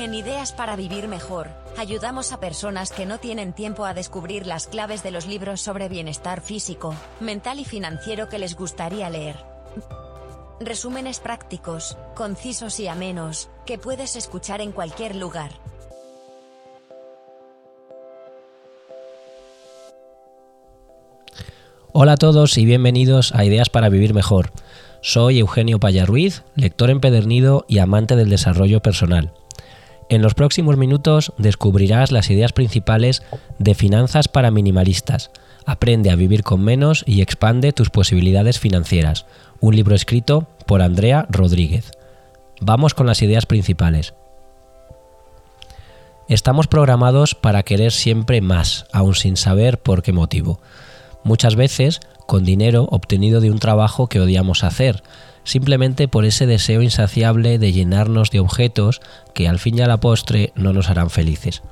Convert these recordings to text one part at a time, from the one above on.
En Ideas para Vivir Mejor, ayudamos a personas que no tienen tiempo a descubrir las claves de los libros sobre bienestar físico, mental y financiero que les gustaría leer. Resúmenes prácticos, concisos y amenos, que puedes escuchar en cualquier lugar. Hola a todos y bienvenidos a Ideas para Vivir Mejor. Soy Eugenio Payarruiz, lector empedernido y amante del desarrollo personal. En los próximos minutos descubrirás las ideas principales de Finanzas para Minimalistas. Aprende a vivir con menos y expande tus posibilidades financieras. Un libro escrito por Andrea Rodríguez. Vamos con las ideas principales. Estamos programados para querer siempre más, aun sin saber por qué motivo. Muchas veces con dinero obtenido de un trabajo que odiamos hacer, simplemente por ese deseo insaciable de llenarnos de objetos que al fin y a la postre no nos harán felices.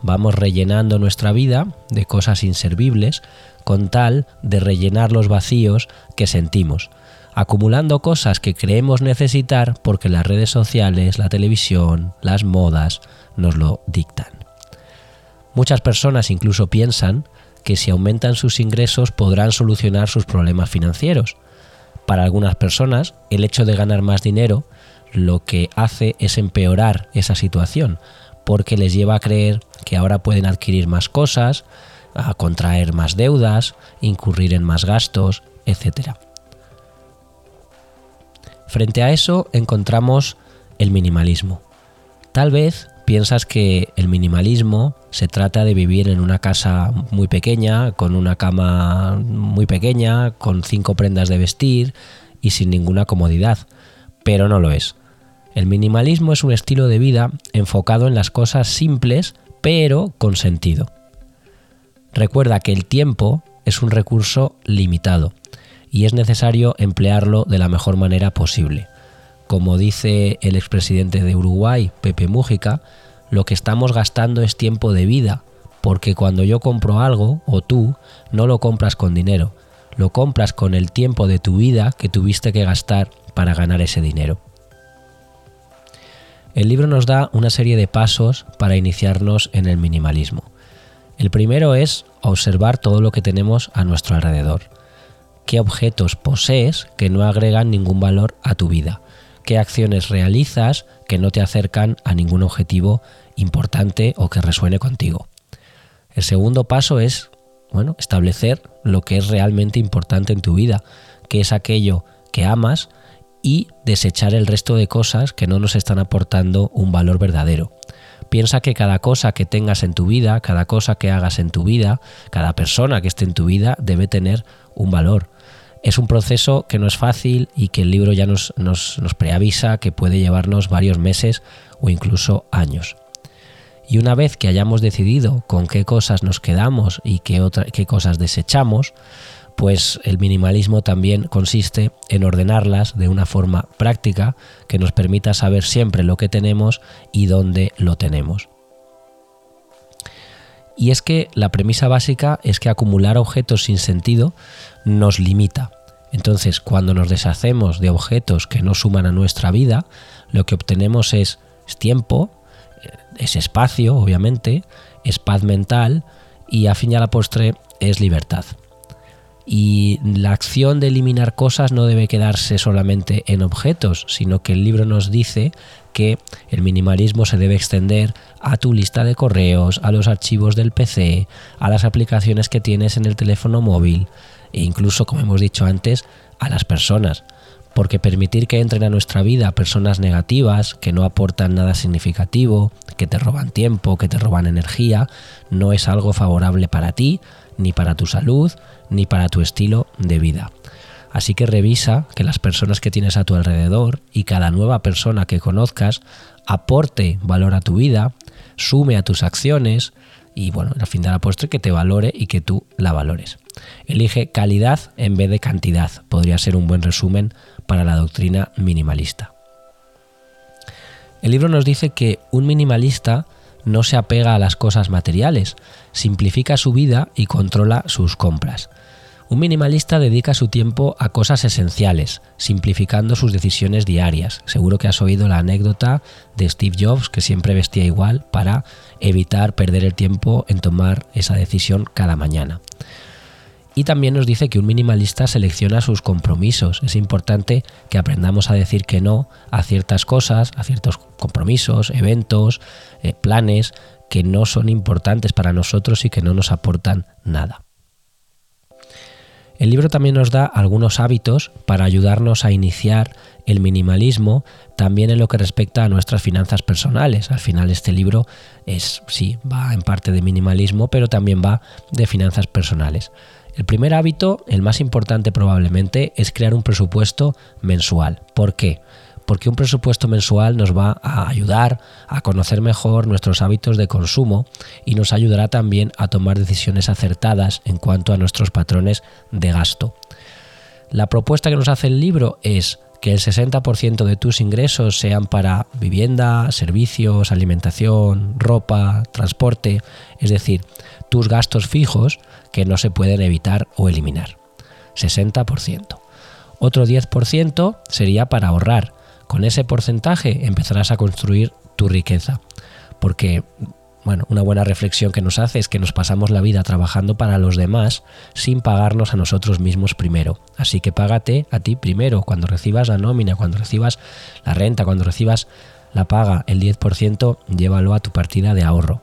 Vamos rellenando nuestra vida de cosas inservibles con tal de rellenar los vacíos que sentimos, acumulando cosas que creemos necesitar porque las redes sociales, la televisión, las modas nos lo dictan. Muchas personas incluso piensan que si aumentan sus ingresos podrán solucionar sus problemas financieros, para algunas personas, el hecho de ganar más dinero lo que hace es empeorar esa situación, porque les lleva a creer que ahora pueden adquirir más cosas, a contraer más deudas, incurrir en más gastos, etc. Frente a eso encontramos el minimalismo. Tal vez piensas que el minimalismo se trata de vivir en una casa muy pequeña, con una cama muy pequeña, con cinco prendas de vestir y sin ninguna comodidad, pero no lo es. El minimalismo es un estilo de vida enfocado en las cosas simples, pero con sentido. Recuerda que el tiempo es un recurso limitado y es necesario emplearlo de la mejor manera posible. Como dice el expresidente de Uruguay, Pepe Mújica, lo que estamos gastando es tiempo de vida, porque cuando yo compro algo, o tú, no lo compras con dinero, lo compras con el tiempo de tu vida que tuviste que gastar para ganar ese dinero. El libro nos da una serie de pasos para iniciarnos en el minimalismo. El primero es observar todo lo que tenemos a nuestro alrededor. ¿Qué objetos posees que no agregan ningún valor a tu vida? Qué acciones realizas que no te acercan a ningún objetivo importante o que resuene contigo. El segundo paso es, bueno, establecer lo que es realmente importante en tu vida, que es aquello que amas y desechar el resto de cosas que no nos están aportando un valor verdadero. Piensa que cada cosa que tengas en tu vida, cada cosa que hagas en tu vida, cada persona que esté en tu vida debe tener un valor. Es un proceso que no es fácil y que el libro ya nos, nos, preavisa que puede llevarnos varios meses o incluso años. Y una vez que hayamos decidido con qué cosas nos quedamos y qué, qué cosas desechamos, pues el minimalismo también consiste en ordenarlas de una forma práctica que nos permita saber siempre lo que tenemos y dónde lo tenemos. Y es que la premisa básica es que acumular objetos sin sentido nos limita. Entonces, cuando nos deshacemos de objetos que no suman a nuestra vida, lo que obtenemos es, tiempo, eh, es espacio, obviamente, es paz mental y a fin y a la postre es libertad. Y la acción de eliminar cosas no debe quedarse solamente en objetos, sino que el libro nos dice que el minimalismo se debe extender a tu lista de correos, a los archivos del PC, a las aplicaciones que tienes en el teléfono móvil e incluso, como hemos dicho antes, a las personas. Porque permitir que entren a nuestra vida personas negativas, que no aportan nada significativo, que te roban tiempo, que te roban energía, no es algo favorable para ti, ni para tu salud, ni para tu estilo de vida. Así que revisa que las personas que tienes a tu alrededor y cada nueva persona que conozcas aporte valor a tu vida, sume a tus acciones y bueno, al fin de la postre que te valore y que tú la valores. Elige calidad en vez de cantidad, podría ser un buen resumen para la doctrina minimalista. El libro nos dice que un minimalista no se apega a las cosas materiales, simplifica su vida y controla sus compras. Un minimalista dedica su tiempo a cosas esenciales, simplificando sus decisiones diarias. Seguro que has oído la anécdota de Steve Jobs, que siempre vestía igual para evitar perder el tiempo en tomar esa decisión cada mañana. Y también nos dice que un minimalista selecciona sus compromisos. Es importante que aprendamos a decir que no a ciertas cosas, a ciertos compromisos, eventos, eh, planes que no son importantes para nosotros y que no nos aportan nada. El libro también nos da algunos hábitos para ayudarnos a iniciar el minimalismo también en lo que respecta a nuestras finanzas personales. Al final este libro es, sí, va en parte de minimalismo, pero también va de finanzas personales. El primer hábito, el más importante probablemente, es crear un presupuesto mensual. ¿Por qué? Porque un presupuesto mensual nos va a ayudar a conocer mejor nuestros hábitos de consumo y nos ayudará también a tomar decisiones acertadas en cuanto a nuestros patrones de gasto. La propuesta que nos hace el libro es que el 60% de tus ingresos sean para vivienda, servicios, alimentación, ropa, transporte, es decir, tus gastos fijos que no se pueden evitar o eliminar. 60%. Otro 10% sería para ahorrar, con ese porcentaje empezarás a construir tu riqueza. Porque, bueno, una buena reflexión que nos hace es que nos pasamos la vida trabajando para los demás sin pagarnos a nosotros mismos primero. Así que págate a ti primero. Cuando recibas la nómina, cuando recibas la renta, cuando recibas la paga, el 10%, llévalo a tu partida de ahorro.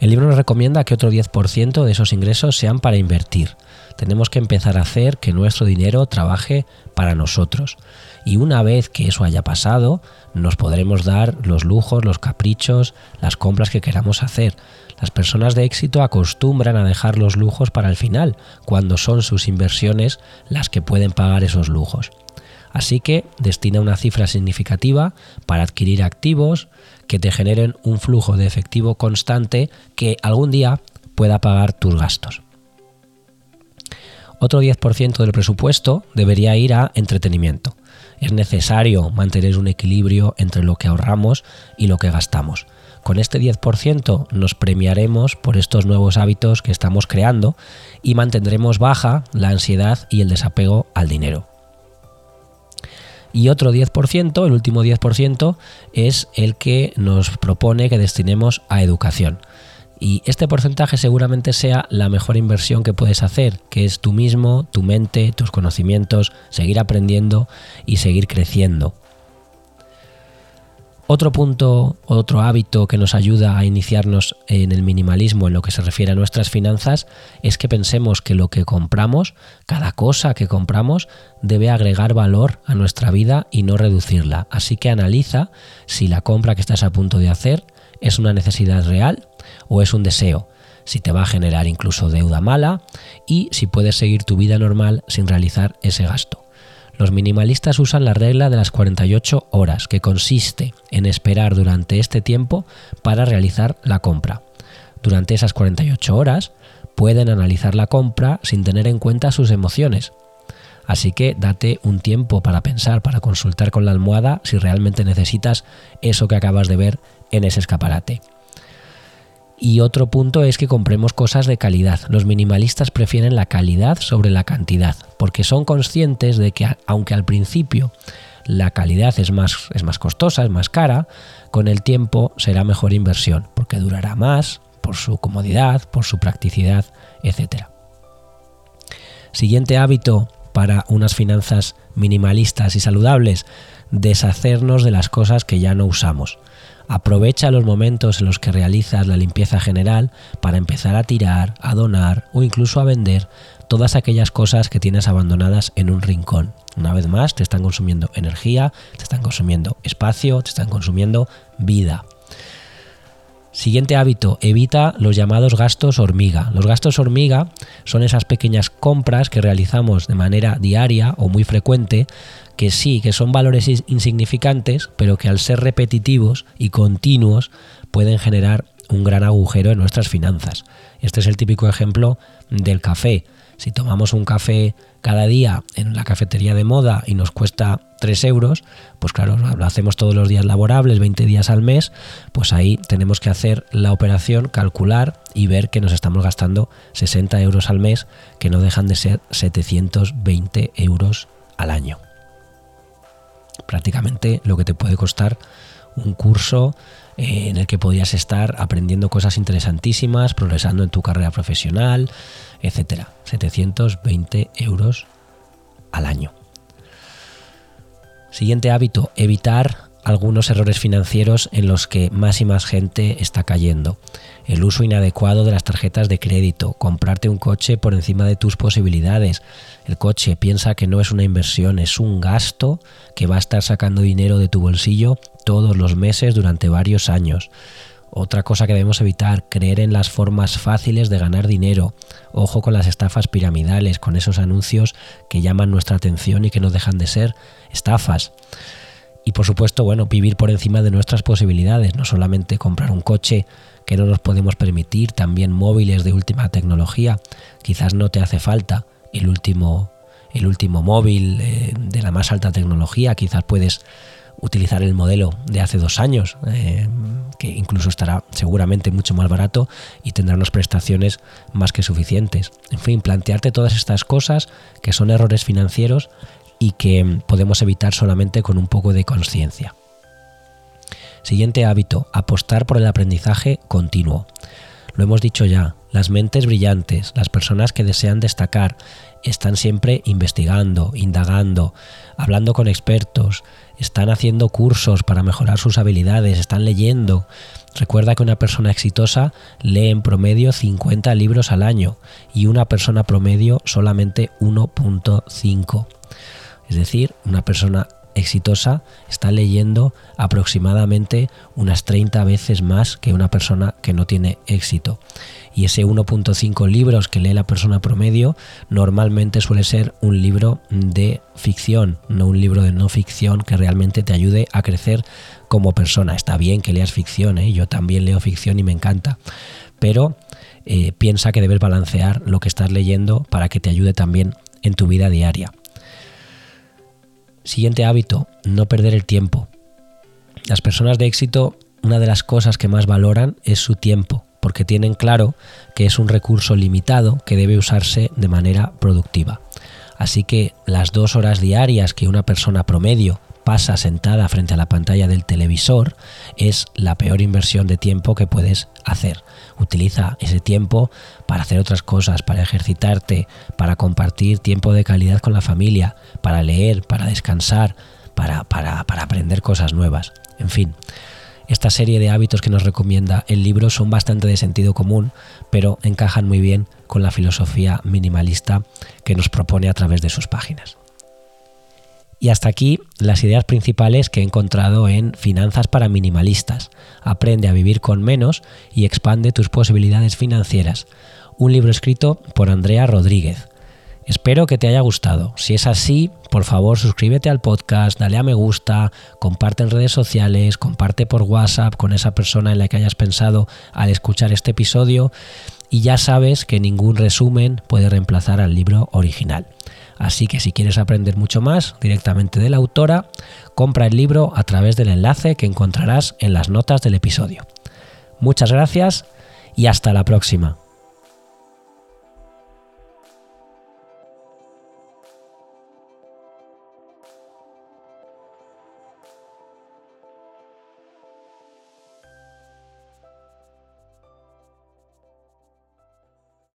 El libro nos recomienda que otro 10% de esos ingresos sean para invertir. Tenemos que empezar a hacer que nuestro dinero trabaje para nosotros y una vez que eso haya pasado, nos podremos dar los lujos, los caprichos, las compras que queramos hacer. Las personas de éxito acostumbran a dejar los lujos para el final, cuando son sus inversiones las que pueden pagar esos lujos. Así que destina una cifra significativa para adquirir activos que te generen un flujo de efectivo constante que algún día pueda pagar tus gastos. Otro 10% del presupuesto debería ir a entretenimiento es necesario mantener un equilibrio entre lo que ahorramos y lo que gastamos. Con este 10% nos premiaremos por estos nuevos hábitos que estamos creando y mantendremos baja la ansiedad y el desapego al dinero. Y otro 10%, el último 10%, es el que nos propone que destinemos a educación y este porcentaje seguramente sea la mejor inversión que puedes hacer, que es tú mismo, tu mente, tus conocimientos, seguir aprendiendo y seguir creciendo. Otro punto, otro hábito que nos ayuda a iniciarnos en el minimalismo en lo que se refiere a nuestras finanzas es que pensemos que lo que compramos, cada cosa que compramos, debe agregar valor a nuestra vida y no reducirla. Así que analiza si la compra que estás a punto de hacer es una necesidad real o es un deseo, si te va a generar incluso deuda mala y si puedes seguir tu vida normal sin realizar ese gasto. Los minimalistas usan la regla de las 48 horas, que consiste en esperar durante este tiempo para realizar la compra. Durante esas 48 horas pueden analizar la compra sin tener en cuenta sus emociones. Así que date un tiempo para pensar, para consultar con la almohada si realmente necesitas eso que acabas de ver en ese escaparate. Y otro punto es que compremos cosas de calidad. Los minimalistas prefieren la calidad sobre la cantidad, porque son conscientes de que aunque al principio la calidad es más, es más costosa, es más cara, con el tiempo será mejor inversión, porque durará más, por su comodidad, por su practicidad, etc. Siguiente hábito para unas finanzas minimalistas y saludables, deshacernos de las cosas que ya no usamos. Aprovecha los momentos en los que realizas la limpieza general para empezar a tirar, a donar o incluso a vender todas aquellas cosas que tienes abandonadas en un rincón. Una vez más, te están consumiendo energía, te están consumiendo espacio, te están consumiendo vida. Siguiente hábito, evita los llamados gastos hormiga. Los gastos hormiga son esas pequeñas compras que realizamos de manera diaria o muy frecuente, que sí, que son valores insignificantes, pero que al ser repetitivos y continuos pueden generar un gran agujero en nuestras finanzas. Este es el típico ejemplo del café. Si tomamos un café cada día en la cafetería de moda y nos cuesta 3 euros, pues claro, lo hacemos todos los días laborables, 20 días al mes, pues ahí tenemos que hacer la operación, calcular y ver que nos estamos gastando 60 euros al mes, que no dejan de ser 720 euros al año. Prácticamente lo que te puede costar un curso eh, en el que podías estar aprendiendo cosas interesantísimas, progresando en tu carrera profesional, etcétera. 720 euros al año. Siguiente hábito, evitar algunos errores financieros en los que más y más gente está cayendo. El uso inadecuado de las tarjetas de crédito, comprarte un coche por encima de tus posibilidades. El coche piensa que no es una inversión, es un gasto que va a estar sacando dinero de tu bolsillo todos los meses durante varios años. Otra cosa que debemos evitar, creer en las formas fáciles de ganar dinero. Ojo con las estafas piramidales, con esos anuncios que llaman nuestra atención y que no dejan de ser estafas. Y por supuesto, bueno, vivir por encima de nuestras posibilidades, no solamente comprar un coche que no nos podemos permitir, también móviles de última tecnología. Quizás no te hace falta el último, el último móvil eh, de la más alta tecnología, quizás puedes utilizar el modelo de hace dos años, eh, que incluso estará seguramente mucho más barato y tendrá unas prestaciones más que suficientes. En fin, plantearte todas estas cosas que son errores financieros y que podemos evitar solamente con un poco de conciencia. Siguiente hábito, apostar por el aprendizaje continuo. Lo hemos dicho ya, las mentes brillantes, las personas que desean destacar, están siempre investigando, indagando, hablando con expertos, están haciendo cursos para mejorar sus habilidades, están leyendo. Recuerda que una persona exitosa lee en promedio 50 libros al año y una persona promedio solamente 1.5. Es decir, una persona exitosa está leyendo aproximadamente unas 30 veces más que una persona que no tiene éxito y ese 1.5 libros que lee la persona promedio normalmente suele ser un libro de ficción, no un libro de no ficción que realmente te ayude a crecer como persona. Está bien que leas ficción, ¿eh? yo también leo ficción y me encanta, pero eh, piensa que debes balancear lo que estás leyendo para que te ayude también en tu vida diaria. Siguiente hábito, no perder el tiempo. Las personas de éxito, una de las cosas que más valoran es su tiempo porque tienen claro que es un recurso limitado que debe usarse de manera productiva. Así que las dos horas diarias que una persona promedio pasa sentada frente a la pantalla del televisor es la peor inversión de tiempo que puedes hacer. Utiliza ese tiempo para hacer otras cosas, para ejercitarte, para compartir tiempo de calidad con la familia, para leer, para descansar, para, para, para aprender cosas nuevas. En fin, esta serie de hábitos que nos recomienda el libro son bastante de sentido común, pero encajan muy bien con la filosofía minimalista que nos propone a través de sus páginas. Y hasta aquí las ideas principales que he encontrado en Finanzas para Minimalistas. Aprende a vivir con menos y expande tus posibilidades financieras. Un libro escrito por Andrea Rodríguez. Espero que te haya gustado. Si es así, por favor suscríbete al podcast, dale a me gusta, comparte en redes sociales, comparte por WhatsApp con esa persona en la que hayas pensado al escuchar este episodio y ya sabes que ningún resumen puede reemplazar al libro original. Así que si quieres aprender mucho más directamente de la autora, compra el libro a través del enlace que encontrarás en las notas del episodio. Muchas gracias y hasta la próxima.